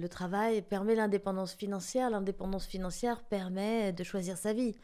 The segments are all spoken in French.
Le travail permet l'indépendance financière. L'indépendance financière permet de choisir sa vie,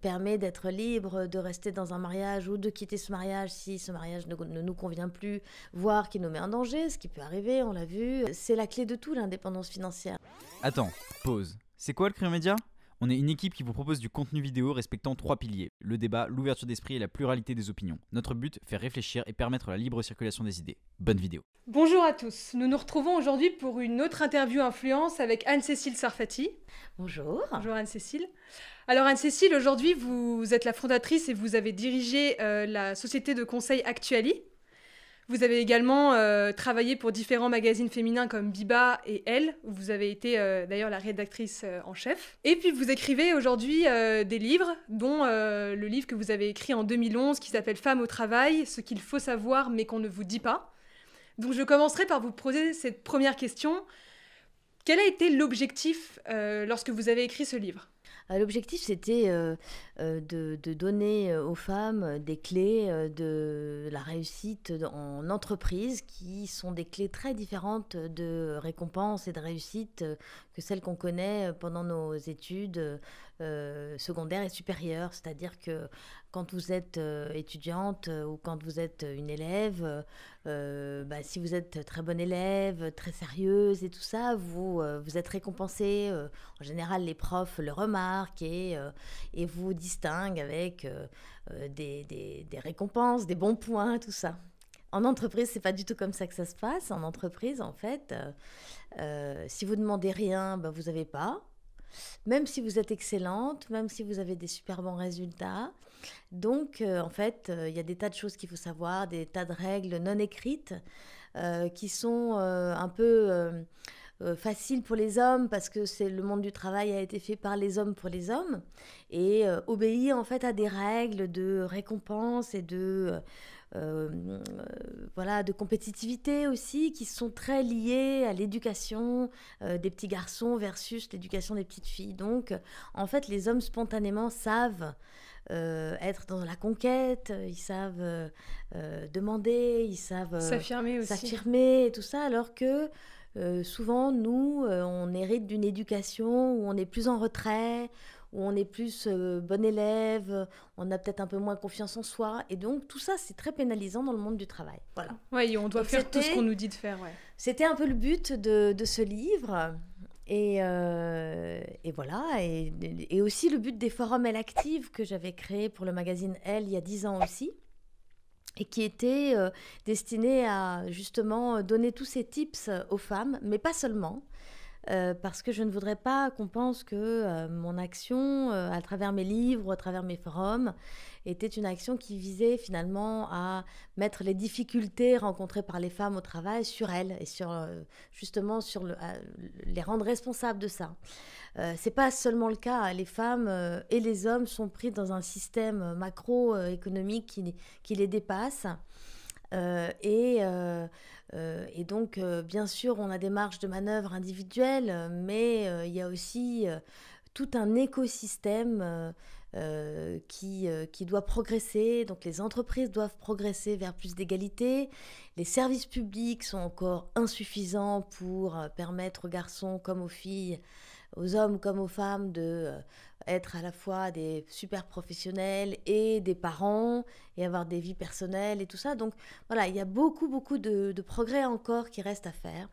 permet d'être libre, de rester dans un mariage ou de quitter ce mariage si ce mariage ne, nous convient plus, voire qui nous met en danger, ce qui peut arriver, on l'a vu. C'est la clé de tout, l'indépendance financière. Attends, pause. C'est quoi le crime média? On est une équipe qui vous propose du contenu vidéo respectant trois piliers le débat, l'ouverture d'esprit et la pluralité des opinions. Notre but, faire réfléchir et permettre la libre circulation des idées. Bonne vidéo. Bonjour à tous. Nous nous retrouvons aujourd'hui pour une autre interview influence avec Anne-Cécile Sarfati. Bonjour. Bonjour Anne-Cécile. Alors Anne-Cécile, aujourd'hui vous êtes la fondatrice et vous avez dirigé euh, la société de conseil Actuali. Vous avez également euh, travaillé pour différents magazines féminins comme Biba et Elle, où vous avez été euh, d'ailleurs la rédactrice euh, en chef. Et puis vous écrivez aujourd'hui des livres, dont le livre que vous avez écrit en 2011 qui s'appelle Femmes au travail, ce qu'il faut savoir mais qu'on ne vous dit pas. Donc je commencerai par vous poser cette première question. Quel a été l'objectif lorsque vous avez écrit ce livre? L'objectif, c'était de, donner euh, aux femmes euh, des clés de la réussite en entreprise qui sont des clés très différentes de récompense et de réussite que celles qu'on connaît pendant nos études secondaires et supérieures. C'est-à-dire que quand vous êtes étudiante ou quand vous êtes une élève, bah, si vous êtes très bonne élève, très sérieuse et tout ça, vous, vous êtes récompensée. en général, les profs le remarquent et, et vous distingue avec euh, euh, des, des, récompenses, des bons points, tout ça. En entreprise, c'est pas du tout comme ça que ça se passe. En entreprise, en fait, euh, si vous demandez rien, ben, vous n'avez pas. Même si vous êtes excellente, même si vous avez des super bons résultats. Donc, en fait, il y a des tas de choses qu'il faut savoir, des tas de règles non écrites qui sont un peu euh, facile pour les hommes parce que c'est le monde du travail a été fait par les hommes pour les hommes et euh, obéir en fait à des règles de récompense et de euh, voilà de compétitivité aussi qui sont très liées à l'éducation des petits garçons versus l'éducation des petites filles. Donc en fait les hommes spontanément savent être dans la conquête, ils savent demander, ils savent s'affirmer aussi. S'affirmer et tout ça, alors que euh, souvent, nous, euh, on hérite d'une éducation où on est plus en retrait, où on est plus euh, bon élève, on a peut-être un peu moins confiance en soi. Et donc, tout ça, c'est très pénalisant dans le monde du travail. Voilà. Oui, on doit faire tout ce qu'on nous dit de faire. C'était un peu le but de, ce livre. Et, et voilà, et, et, aussi le but des forums Elle Active que j'avais créé pour le magazine Elle il y a dix ans aussi et qui était euh, destiné à justement donner tous ces tips aux femmes, mais pas seulement. Euh, parce que je ne voudrais pas qu'on pense que euh, mon action, à travers mes livres, à travers mes forums, était une action qui visait finalement à mettre les difficultés rencontrées par les femmes au travail sur elles et sur justement sur le, les rendre responsables de ça. Euh, c'est pas seulement le cas. Les femmes euh, et les hommes sont pris dans un système macroéconomique qui les dépasse. Euh, et, et, donc, bien sûr, on a des marges de manœuvre individuelles, mais il y a aussi tout un écosystème qui, qui doit progresser. Donc, les entreprises doivent progresser vers plus d'égalité. Les services publics sont encore insuffisants pour permettre aux garçons comme aux filles aux hommes comme aux femmes de euh, être à la fois des super professionnels et des parents et avoir des vies personnelles et tout ça. Donc voilà, il y a beaucoup, beaucoup de, progrès encore qui restent à faire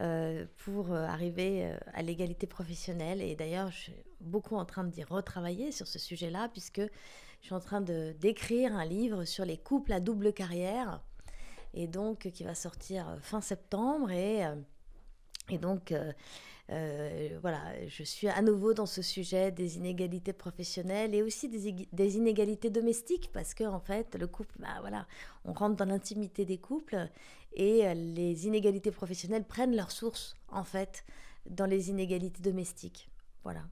euh, pour euh, arriver à l'égalité professionnelle. Et d'ailleurs, je suis beaucoup en train d'y retravailler sur ce sujet-là puisque je suis en train d'écrire un livre sur les couples à double carrière et donc qui va sortir fin septembre et et donc, euh, voilà, je suis à nouveau dans ce sujet des inégalités professionnelles et aussi des, inégalités domestiques parce que en fait, le couple, bah, voilà, on rentre dans l'intimité des couples et euh, les inégalités professionnelles prennent leur source en fait dans les inégalités domestiques. Voilà.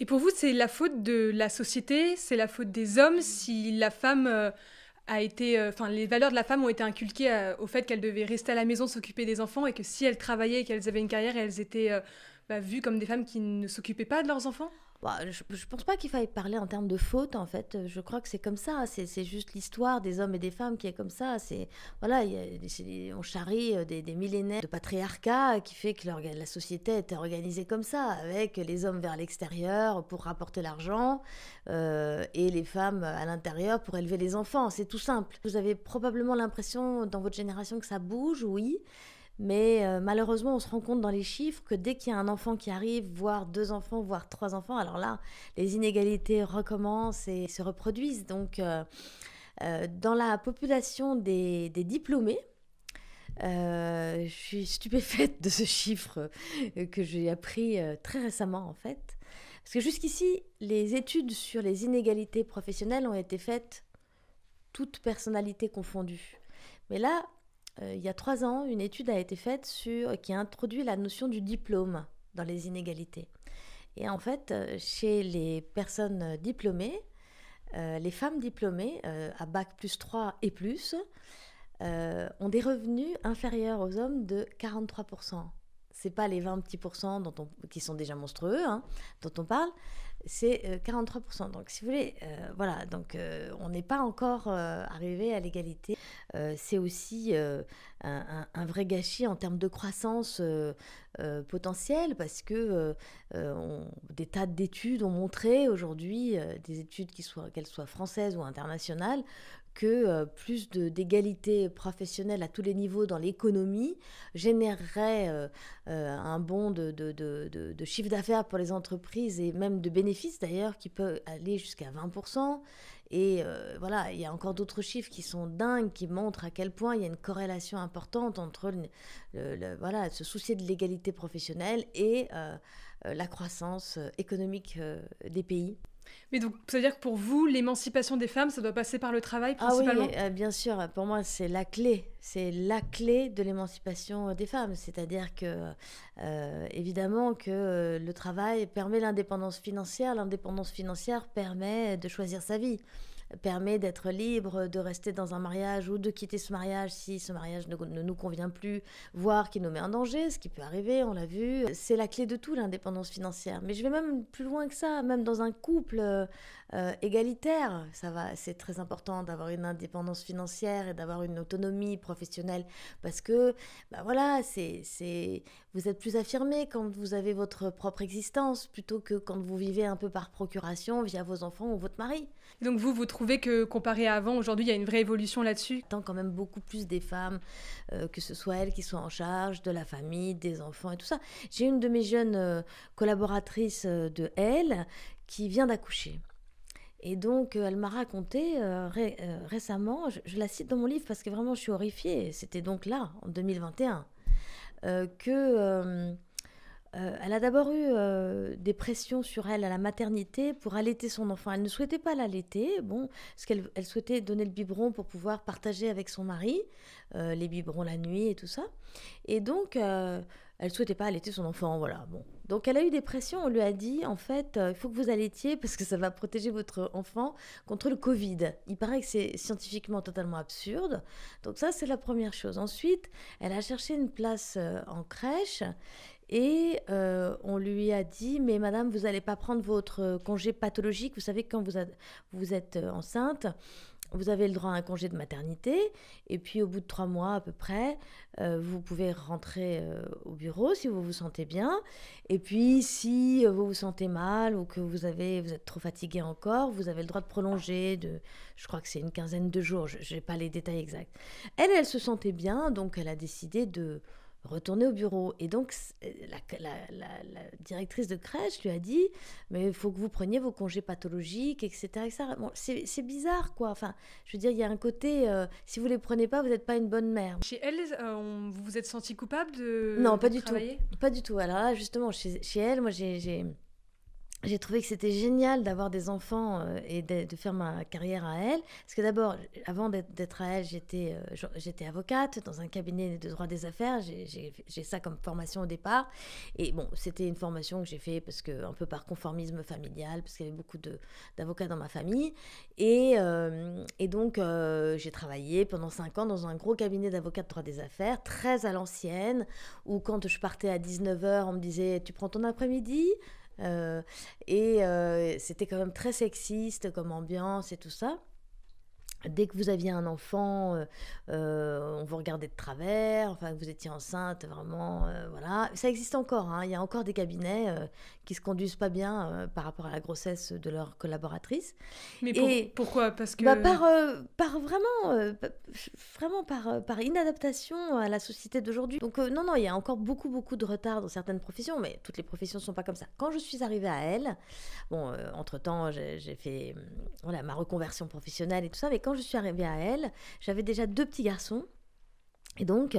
Et pour vous, c'est la faute de la société, c'est la faute des hommes si la femme euh, a été, enfin, les valeurs de la femme ont été inculquées au fait qu'elle devait rester à la maison, s'occuper des enfants, et que si elle travaillait et qu'elles avaient une carrière, elles étaient bah, vues comme des femmes qui ne s'occupaient pas de leurs enfants? Bah, je, je pense pas qu'il faille parler en termes de faute en fait. Je crois que c'est comme ça. C'est juste l'histoire des hommes et des femmes qui est comme ça. C'est voilà, il y a on charrie euh, des, millénaires de patriarcat qui fait que la société était organisée comme ça, avec les hommes vers l'extérieur pour rapporter l'argent euh, et les femmes à l'intérieur pour élever les enfants. C'est tout simple. Vous avez probablement l'impression dans votre génération que ça bouge, oui. Mais euh, malheureusement, on se rend compte dans les chiffres que dès qu'il y a un enfant qui arrive, voire deux enfants, voire trois enfants, alors là, les inégalités recommencent et se reproduisent. Donc, euh, euh, dans la population des, des diplômés, je suis stupéfaite de ce chiffre que j'ai appris très récemment en fait. Parce que jusqu'ici, les études sur les inégalités professionnelles ont été faites toutes personnalités confondues. Mais là, il y a trois ans, une étude a été faite sur, qui a introduit la notion du diplôme dans les inégalités. Et en fait, euh, chez les personnes euh, diplômées, euh, les femmes diplômées euh, à bac plus 3 et plus euh, ont des revenus inférieurs aux hommes de 43%. C'est pas les 20 petits pourcents dont on- qui sont déjà monstrueux, hein, dont on parle, c'est euh, 43%. Donc, si vous voulez, euh, voilà, donc euh, on n'est pas encore euh, arrivé à l'égalité. Euh, c'est aussi euh, un, vrai gâchis en termes de croissance euh, euh, potentielle parce que euh, euh, des tas d'études ont montré aujourd'hui, euh, des études qu'elles soient françaises ou internationales, que euh, plus d'égalité professionnelle à tous les niveaux dans l'économie générerait euh, euh, un bond de, de- de- chiffre d'affaires pour les entreprises et même de bénéfices d'ailleurs qui peut aller jusqu'à 20%. Et voilà, il y a encore d'autres chiffres qui sont dingues, qui montrent à quel point il y a une corrélation importante entre le, le- le- voilà, se soucier de l'égalité professionnelle et la croissance économique des pays. Mais donc, ça veut dire que pour vous, l'émancipation des femmes, ça doit passer par le travail Ah oui, principalement euh, bien sûr, pour moi c'est la clé, c'est la clé de l'émancipation des femmes, c'est-à-dire que euh, évidemment que euh, le travail permet l'indépendance financière, l'indépendance financière permet de choisir sa vie, permet d'être libre, de rester dans un mariage ou de quitter ce mariage si ce mariage ne, nous convient plus, voire qui nous met en danger, ce qui peut arriver, on l'a vu. C'est la clé de tout, l'indépendance financière. Mais je vais même plus loin que ça, même dans un couple euh, égalitaire, ça va, c'est très important d'avoir une indépendance financière et d'avoir une autonomie professionnelle parce que, bah voilà, c'est, c'est, vous êtes plus affirmé quand vous avez votre propre existence plutôt que quand vous vivez un peu par procuration via vos enfants ou votre mari. Donc vous, vous trouvez que comparé à avant, aujourd'hui, il y a une vraie évolution là-dessus? Tant quand même beaucoup plus des femmes, euh, que ce soit elles qui soient en charge de la famille, des enfants et tout ça. J'ai une de mes jeunes euh, collaboratrices de Elle qui vient d'accoucher. Et donc, euh, elle m'a raconté euh, euh, récemment, je, la cite dans mon livre parce que vraiment je suis horrifiée, c'était donc là, en 2021, euh, que elle a d'abord eu des pressions sur elle à la maternité pour allaiter son enfant. Elle ne souhaitait pas l'allaiter, bon, parce qu'elle elle souhaitait donner le biberon pour pouvoir partager avec son mari les biberons la nuit et tout ça. Et donc, elle souhaitait pas allaiter son enfant, voilà. Bon, donc elle a eu des pressions. On lui a dit, en fait, euh, il faut que vous allaitiez parce que ça va protéger votre enfant contre le Covid. Il paraît que c'est scientifiquement totalement absurde. Donc ça, c'est la première chose. Ensuite, elle a cherché une place euh, en crèche. Et euh, on lui a dit, mais madame, vous n'allez pas prendre votre congé pathologique. Vous savez quand vous, êtes enceinte, vous avez le droit à un congé de maternité. Et puis au bout de trois mois à peu près, euh, vous pouvez rentrer euh, au bureau si vous vous sentez bien. Et puis si euh, vous vous sentez mal ou que vous, avez, vous êtes trop fatigué encore, vous avez le droit de prolonger de, je crois que c'est une quinzaine de jours, je n'ai pas les détails exacts. Elle, elle se sentait bien, donc elle a décidé de retourner au bureau. Et donc, c- la, la- la- la directrice de crèche lui a dit, mais il faut que vous preniez vos congés pathologiques, etc. etc. Bon, c'est bizarre, quoi. Enfin, je veux dire, il y a un côté, euh, si vous les prenez pas, vous n'êtes pas une bonne mère. Chez elle, euh, on- vous vous êtes senti coupable de Non, de pas du tout. travailler? Pas du tout. Alors là, justement, chez, chez elle, moi, j'ai... j'ai- trouvé que c'était génial d'avoir des enfants euh, et de, faire ma carrière à elle. Parce que d'abord, avant d'être à elle, j'étais euh, j'étais avocate dans un cabinet de droit des affaires. J'ai- ça comme formation au départ. Et bon, c'était une formation que j'ai fait parce que, un peu par conformisme familial, parce qu'il y avait beaucoup d'avocats dans ma famille. Et, euh, donc, j'ai travaillé pendant cinq ans dans un gros cabinet d'avocats de droit des affaires, très à l'ancienne, où quand je partais à 19h, on me disait Tu prends ton après-midi? Et c'était quand même très sexiste comme ambiance et tout ça dès que vous aviez un enfant, euh, euh, on vous regardait de travers, enfin que vous étiez enceinte, vraiment, euh, voilà. Ça existe encore, hein. il y a encore des cabinets qui se conduisent pas bien par rapport à la grossesse de leurs collaboratrices. Mais Et, pourquoi? Parce que... Bah, par, par vraiment, vraiment par, par inadaptation à la société d'aujourd'hui. Donc non, non, il y a encore beaucoup, beaucoup de retard dans certaines professions, mais toutes les professions ne sont pas comme ça. Quand je suis arrivée à elle, bon, entre-temps, j'ai fait voilà, ma reconversion professionnelle et tout ça, mais quand je suis arrivée à elle, j'avais déjà deux petits garçons. Et donc,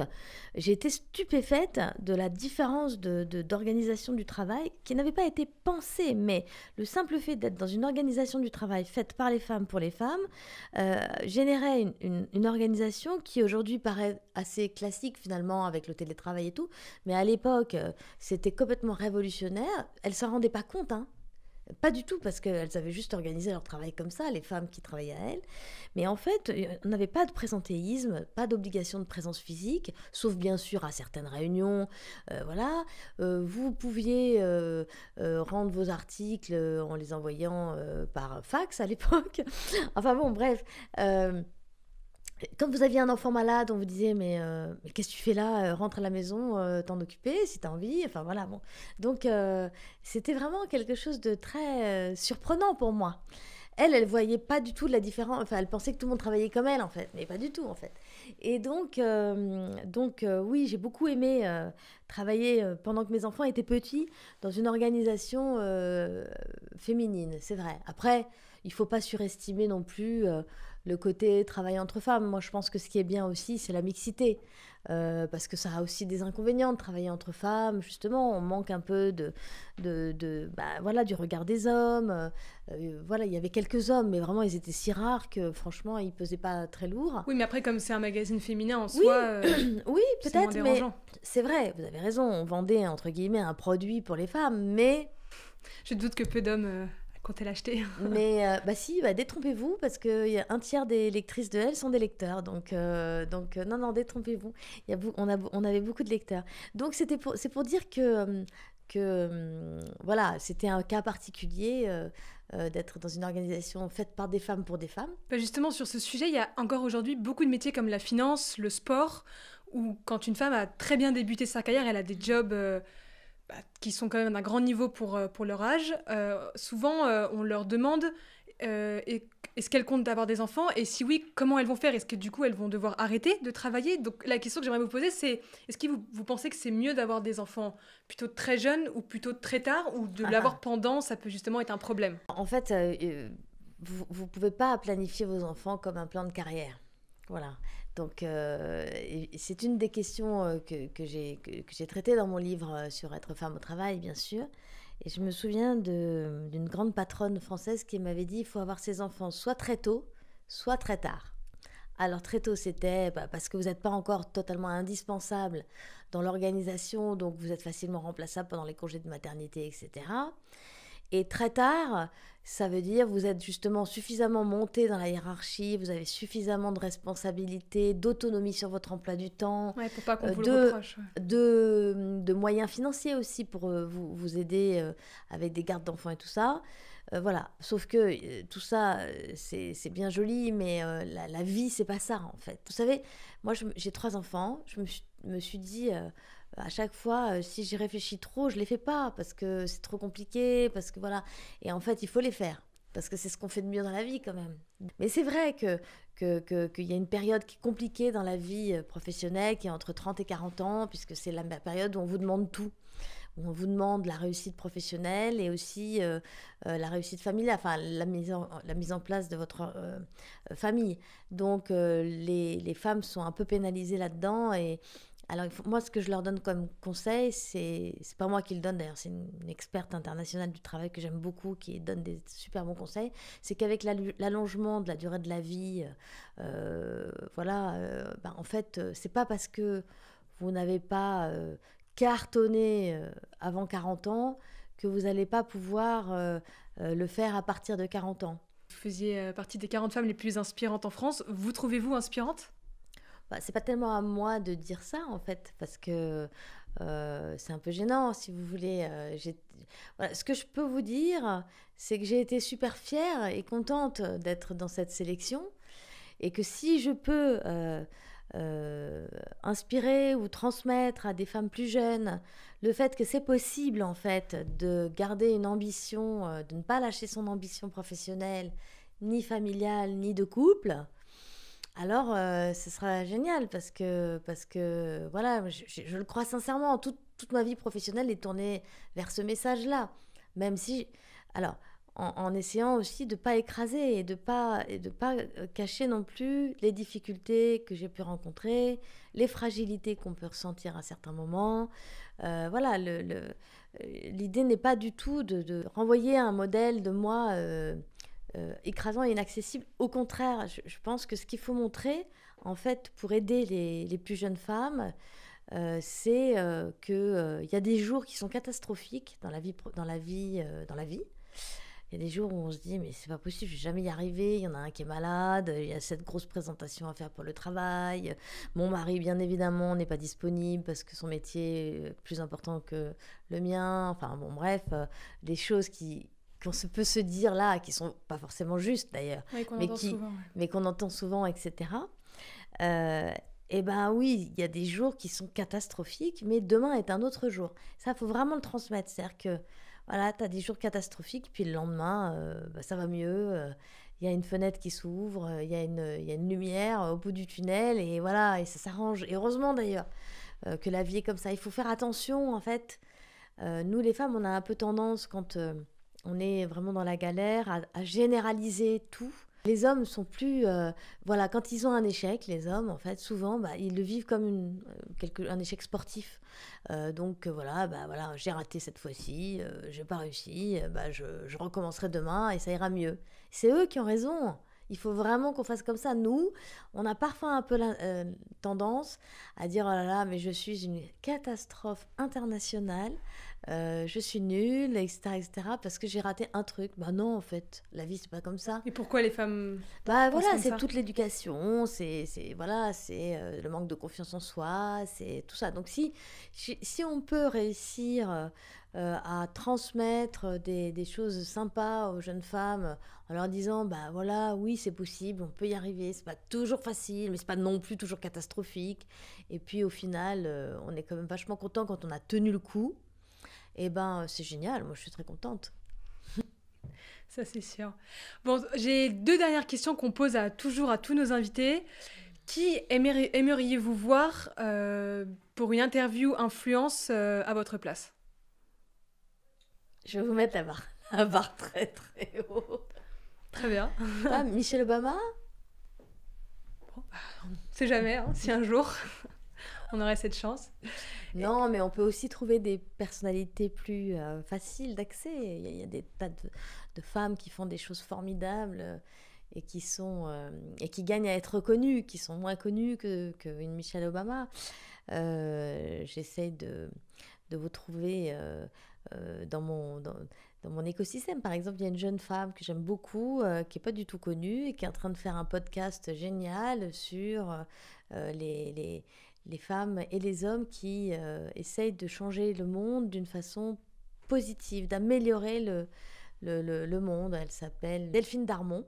j'ai été stupéfaite de la différence d'organisation du travail qui n'avait pas été pensée, mais le simple fait d'être dans une organisation du travail faite par les femmes pour les femmes euh, générait une, une, organisation qui aujourd'hui paraît assez classique finalement avec le télétravail et tout, mais à l'époque, euh, c'était complètement révolutionnaire. Elle ne s'en rendait pas compte, hein, pas du tout, parce qu'elles avaient juste organisé leur travail comme ça, les femmes qui travaillaient à elles. Mais en fait, on n'avait pas de présentéisme, pas d'obligation de présence physique, sauf bien sûr à certaines réunions. Euh, voilà, euh, vous pouviez euh, rendre vos articles en les envoyant par fax à l'époque. enfin bon, bref quand vous aviez un enfant malade, on vous disait mais, euh, qu'est-ce que tu fais là euh, Rentre à la maison, euh, t'en occuper si t'as envie. Enfin voilà, bon. Donc c'était vraiment quelque chose de très surprenant pour moi. Elle, elle voyait pas du tout la différence. Enfin, elle pensait que tout le monde travaillait comme elle en fait, mais pas du tout en fait. Et donc, donc oui, j'ai beaucoup aimé travailler pendant que mes enfants étaient petits dans une organisation féminine, c'est vrai. Après, il faut pas surestimer non plus le côté travail entre femmes. Moi, je pense que ce qui est bien aussi, c'est la mixité. Euh, parce que ça a aussi des inconvénients de travailler entre femmes. Justement, on manque un peu de, de, bah, voilà, du regard des hommes. Euh, voilà, il y avait quelques hommes, mais vraiment, ils étaient si rares que franchement, ils pesaient pas très lourd. Oui, mais après, comme c'est un magazine féminin en soi, euh, oui, peut-être, mais c'est vrai. Vous avez raison. On vendait entre guillemets un produit pour les femmes, mais je doute que peu d'hommes quand elle acheté. Mais euh, bah si, bah, détrompez-vous parce que un tiers des lectrices de elle sont des lecteurs. Donc, euh, donc euh, non, non, détrompez-vous. Il y a, on, a, on avait beaucoup de lecteurs. Donc c'était pour, c'est pour dire que, que voilà, c'était un cas particulier. d'être dans une organisation faite par des femmes pour des femmes. Bah justement, sur ce sujet, il y a encore aujourd'hui beaucoup de métiers comme la finance, le sport, où quand une femme a très bien débuté sa carrière, elle a des jobs bah, qui sont quand même d'un grand niveau pour, euh, pour leur âge, euh, souvent euh, on leur demande est-ce qu'elles comptent d'avoir des enfants Et si oui, comment elles vont faire? Est-ce que du coup elles vont devoir arrêter de travailler? Donc la question que j'aimerais vous poser, c'est est-ce que vous, vous pensez que c'est mieux d'avoir des enfants plutôt très jeunes ou plutôt très tard Ou de ah. l'avoir pendant, ça peut justement être un problème? En fait, vous ne pouvez pas planifier vos enfants comme un plan de carrière. Voilà. Donc, euh, c'est une des questions euh, que, que j'ai traitées dans mon livre euh, sur être femme au travail, bien sûr. Et je me souviens d'une grande patronne française qui m'avait dit il faut avoir ses enfants soit très tôt, soit très tard. Alors très tôt, c'était bah, parce que vous n'êtes pas encore totalement indispensable dans l'organisation, donc vous êtes facilement remplaçable pendant les congés de maternité, etc. Et très tard, ça veut dire vous êtes justement suffisamment monté dans la hiérarchie, vous avez suffisamment de responsabilités, d'autonomie sur votre emploi du temps, pour pas euh, de, de, de, moyens financiers aussi pour euh, vous, vous, aider euh, avec des gardes d'enfants et tout ça. voilà, sauf que tout ça, c'est bien joli, mais la, la, vie, c'est pas ça en fait. Vous savez, moi j'ai trois enfants, je me suis, me suis dit à chaque fois, euh, si j'y réfléchis trop, je les fais pas parce que c'est trop compliqué, parce que voilà. Et en fait, il faut les faire parce que c'est ce qu'on fait de mieux dans la vie quand même. Mais c'est vrai que qu'il y a une période qui est compliquée dans la vie euh, professionnelle, qui est entre 30 et 40 ans, puisque c'est la période où on vous demande tout. Où on vous demande la réussite professionnelle et aussi euh, la réussite familiale, enfin la mise en, la mise en place de votre famille. Donc les, les, femmes sont un peu pénalisées là-dedans et, alors, moi, ce que je leur donne comme conseil, c'est c'est pas moi qui le donne d'ailleurs, c'est une, experte internationale du travail que j'aime beaucoup qui donne des super bons conseils. C'est qu'avec l'allongement de la durée de la vie, euh, voilà, euh, ben, en fait, euh, c'est pas parce que vous n'avez pas cartonné avant 40 ans que vous n'allez pas pouvoir le faire à partir de 40 ans. Vous faisiez partie des 40 femmes les plus inspirantes en France. Vous trouvez-vous inspirante? Bah, c'est pas tellement à moi de dire ça en fait, parce que euh, c'est un peu gênant, si vous voulez. Euh, ce que je peux vous dire, c'est que j'ai été super fière et contente d'être dans cette sélection, et que si je peux euh, inspirer ou transmettre à des femmes plus jeunes le fait que c'est possible, en fait, de garder une ambition, de ne pas lâcher son ambition professionnelle, ni familiale, ni de couple, alors euh, ce sera génial parce que, parce que voilà, je, le crois sincèrement, toute, toute, ma vie professionnelle est tournée vers ce message-là. Même si, alors, en, essayant aussi de ne pas écraser et de pas, et de pas euh, cacher non plus les difficultés que j'ai pu rencontrer, les fragilités qu'on peut ressentir à certains moments. Euh, voilà, l'idée n'est pas du tout de, de, renvoyer un modèle de moi. Écrasant et inaccessible. Au contraire, je, pense que ce qu'il faut montrer, en fait, pour aider les, plus jeunes femmes, euh, c'est euh, qu'il y a des jours qui sont catastrophiques dans la vie, dans la vie, dans la vie. Il y a des jours où on se dit mais c'est pas possible, je vais jamais y arriver. Il y en a un qui est malade, il y a cette grosse présentation à faire pour le travail. Mon mari, bien évidemment, n'est pas disponible parce que son métier est plus important que le mien. Enfin bon, bref, des choses qui, qu'on se peut se dire là, qui sont pas forcément justes d'ailleurs, mais, qui, mais qu'on entend souvent, etc. Euh, eh ben oui, il y a des jours qui sont catastrophiques, mais demain est un autre jour. Ça, faut vraiment le transmettre. C'est-à-dire que, voilà, tu as des jours catastrophiques, puis le lendemain, euh, bah, ça va mieux. Euh, il y a une fenêtre qui s'ouvre, il y, a une, y a une lumière au bout du tunnel, et voilà, et ça s'arrange. Et heureusement d'ailleurs que la vie est comme ça. Il faut faire attention, en fait. nous, les femmes, on a un peu tendance, quand on est vraiment dans la galère, à, généraliser tout. Les hommes sont plus, euh, voilà, quand ils ont un échec, les hommes, en fait, souvent, bah, ils le vivent comme une, euh, un échec sportif. Euh, donc voilà, bah voilà, j'ai raté cette fois-ci, j'ai pas réussi, bah, je, recommencerai demain et ça ira mieux. C'est eux qui ont raison. Il faut vraiment qu'on fasse comme ça. Nous, on a parfois un peu la tendance à dire oh là là, mais je suis une catastrophe internationale. Euh, je suis nulle, etc., etc., parce que j'ai raté un truc. Bah non, en fait, la vie, c'est pas comme ça. Et pourquoi les femmes Bah voilà, c'est toute l'éducation, c'est voilà, c'est euh, le manque de confiance en soi, c'est tout ça. Donc si, si on peut réussir euh, à transmettre des, choses sympas aux jeunes femmes en leur disant, bah voilà, oui, c'est possible, on peut y arriver, c'est pas toujours facile, mais c'est pas non plus toujours catastrophique. Et puis au final, on est quand même vachement content quand on a tenu le coup et eh ben c'est génial, moi je suis très contente. Ça c'est sûr. Bon, j'ai deux dernières questions qu'on pose à, toujours à tous nos invités. Qui aimeriez-vous voir euh, pour une interview influence euh, à votre place? Je vais vous mettre la barre, la barre très très haut. Très bien. Ah, Michelle Obama? C'est jamais, hein, si un jour on aurait cette chance. Non, mais on peut aussi trouver des personnalités plus euh, faciles d'accès. Il, y, a des tas de, femmes qui font des choses formidables euh, et qui sont euh, et qui gagnent à être reconnues, qui sont moins connues que qu'une Michelle Obama. J'essaie de, de vous trouver dans mon dans, mon écosystème. Par exemple, il y a une jeune femme que j'aime beaucoup, qui n'est pas du tout connue, et qui est en train de faire un podcast génial sur les, les, les femmes et les hommes qui euh, essayent de changer le monde d'une façon positive, d'améliorer le, le, monde. Elle s'appelle Delphine Darmon.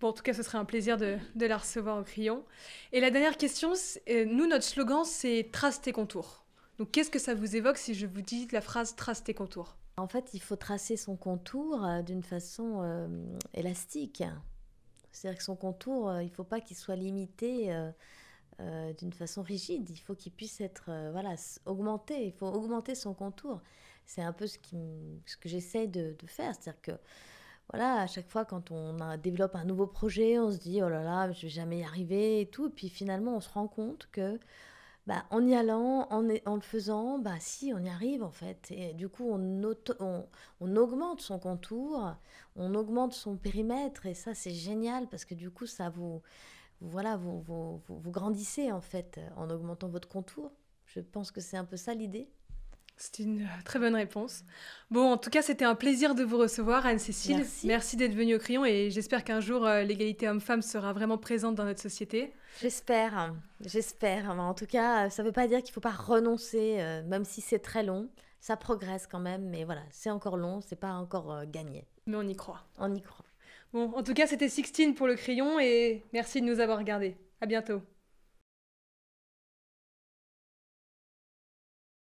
Bon, en tout cas, ce serait un plaisir de, de la recevoir au crayon. Et la dernière question, euh, nous, notre slogan, c'est Trace tes contours. Donc, qu'est-ce que ça vous évoque si je vous dis la phrase Trace tes contours En fait, il faut tracer son contour euh, d'une façon élastique. C'est-à-dire que son contour, il ne faut pas qu'il soit limité euh, d'une façon rigide. Il faut qu'il puisse être euh, voilà, augmenté. Il faut augmenter son contour. C'est un peu ce, que j'essaie de, faire. C'est-à-dire que voilà, à chaque fois quand on développe un nouveau projet, on se dit oh là là, je vais jamais y arriver et tout. Et puis finalement, on se rend compte que bah, en y allant, en, en, le faisant, bah si, on y arrive en fait. Et du coup, on, on, augmente son contour, on augmente son périmètre, et ça, c'est génial parce que du coup, ça vous, voilà, vous, vous, grandissez en fait en augmentant votre contour. Je pense que c'est un peu ça l'idée. C'est une euh, très bonne réponse. Bon, en tout cas, c'était un plaisir de vous recevoir, Anne-Cécile. Merci. d'être venue au crayon et j'espère qu'un jour, euh, l'égalité homme-femme sera vraiment présente dans notre société. J'espère, j'espère. En tout cas, ça ne veut pas dire qu'il ne faut pas renoncer, euh, même si c'est très long. Ça progresse quand même, mais voilà, c'est encore long, c'est pas encore gagné. Mais on y croit. On y croit. Bon, en tout cas, c'était Sixtine pour le crayon et merci de nous avoir regardés. À bientôt.